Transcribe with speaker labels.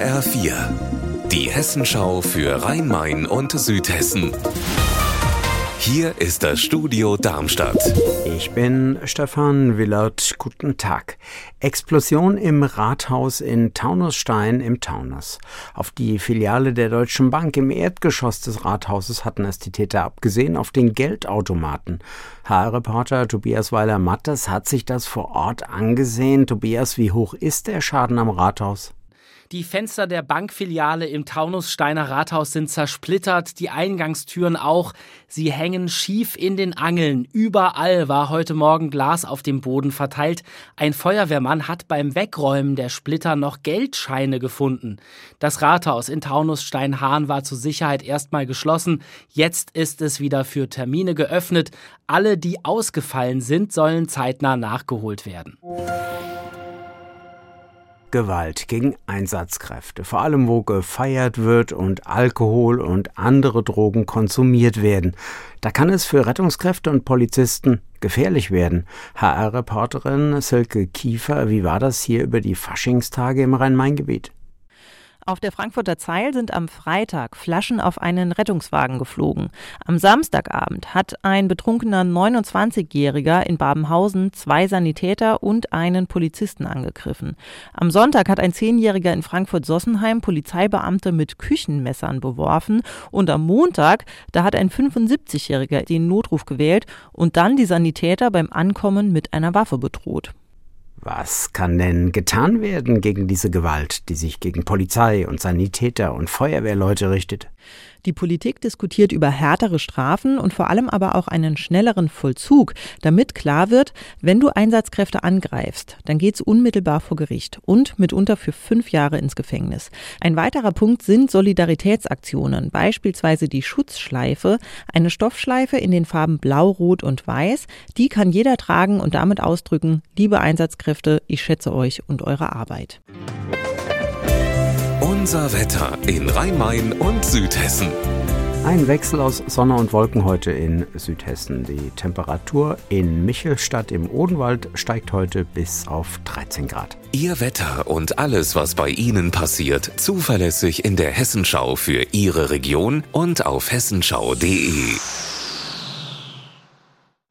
Speaker 1: HR4, die Hessenschau für Rhein-Main und Südhessen. Hier ist das Studio Darmstadt.
Speaker 2: Ich bin Stefan Willert. Guten Tag. Explosion im Rathaus in Taunusstein im Taunus. Auf die Filiale der Deutschen Bank im Erdgeschoss des Rathauses hatten es die Täter abgesehen auf den Geldautomaten. HR-Reporter Tobias Weiler-Mattes hat sich das vor Ort angesehen. Tobias, wie hoch ist der Schaden am Rathaus?
Speaker 3: Die Fenster der Bankfiliale im Taunussteiner Rathaus sind zersplittert, die Eingangstüren auch. Sie hängen schief in den Angeln. Überall war heute Morgen Glas auf dem Boden verteilt. Ein Feuerwehrmann hat beim Wegräumen der Splitter noch Geldscheine gefunden. Das Rathaus in Taunusstein-Hahn war zur Sicherheit erstmal geschlossen. Jetzt ist es wieder für Termine geöffnet. Alle, die ausgefallen sind, sollen zeitnah nachgeholt werden.
Speaker 2: Gewalt gegen Einsatzkräfte, vor allem wo gefeiert wird und Alkohol und andere Drogen konsumiert werden. Da kann es für Rettungskräfte und Polizisten gefährlich werden. HR-Reporterin Silke Kiefer, wie war das hier über die Faschingstage im Rhein-Main-Gebiet?
Speaker 4: Auf der Frankfurter Zeil sind am Freitag Flaschen auf einen Rettungswagen geflogen. Am Samstagabend hat ein betrunkener 29-Jähriger in Babenhausen zwei Sanitäter und einen Polizisten angegriffen. Am Sonntag hat ein Zehnjähriger in Frankfurt-Sossenheim Polizeibeamte mit Küchenmessern beworfen und am Montag, da hat ein 75-Jähriger den Notruf gewählt und dann die Sanitäter beim Ankommen mit einer Waffe bedroht.
Speaker 2: Was kann denn getan werden gegen diese Gewalt, die sich gegen Polizei und Sanitäter und Feuerwehrleute richtet?
Speaker 4: Die Politik diskutiert über härtere Strafen und vor allem aber auch einen schnelleren Vollzug, damit klar wird, wenn du Einsatzkräfte angreifst, dann geht's unmittelbar vor Gericht und mitunter für fünf Jahre ins Gefängnis. Ein weiterer Punkt sind Solidaritätsaktionen, beispielsweise die Schutzschleife, eine Stoffschleife in den Farben Blau, Rot und Weiß. Die kann jeder tragen und damit ausdrücken, liebe Einsatzkräfte, ich schätze euch und eure Arbeit.
Speaker 1: Unser Wetter in Rhein-Main und Südhessen.
Speaker 2: Ein Wechsel aus Sonne und Wolken heute in Südhessen. Die Temperatur in Michelstadt im Odenwald steigt heute bis auf 13 Grad.
Speaker 1: Ihr Wetter und alles, was bei Ihnen passiert, zuverlässig in der Hessenschau für Ihre Region und auf hessenschau.de.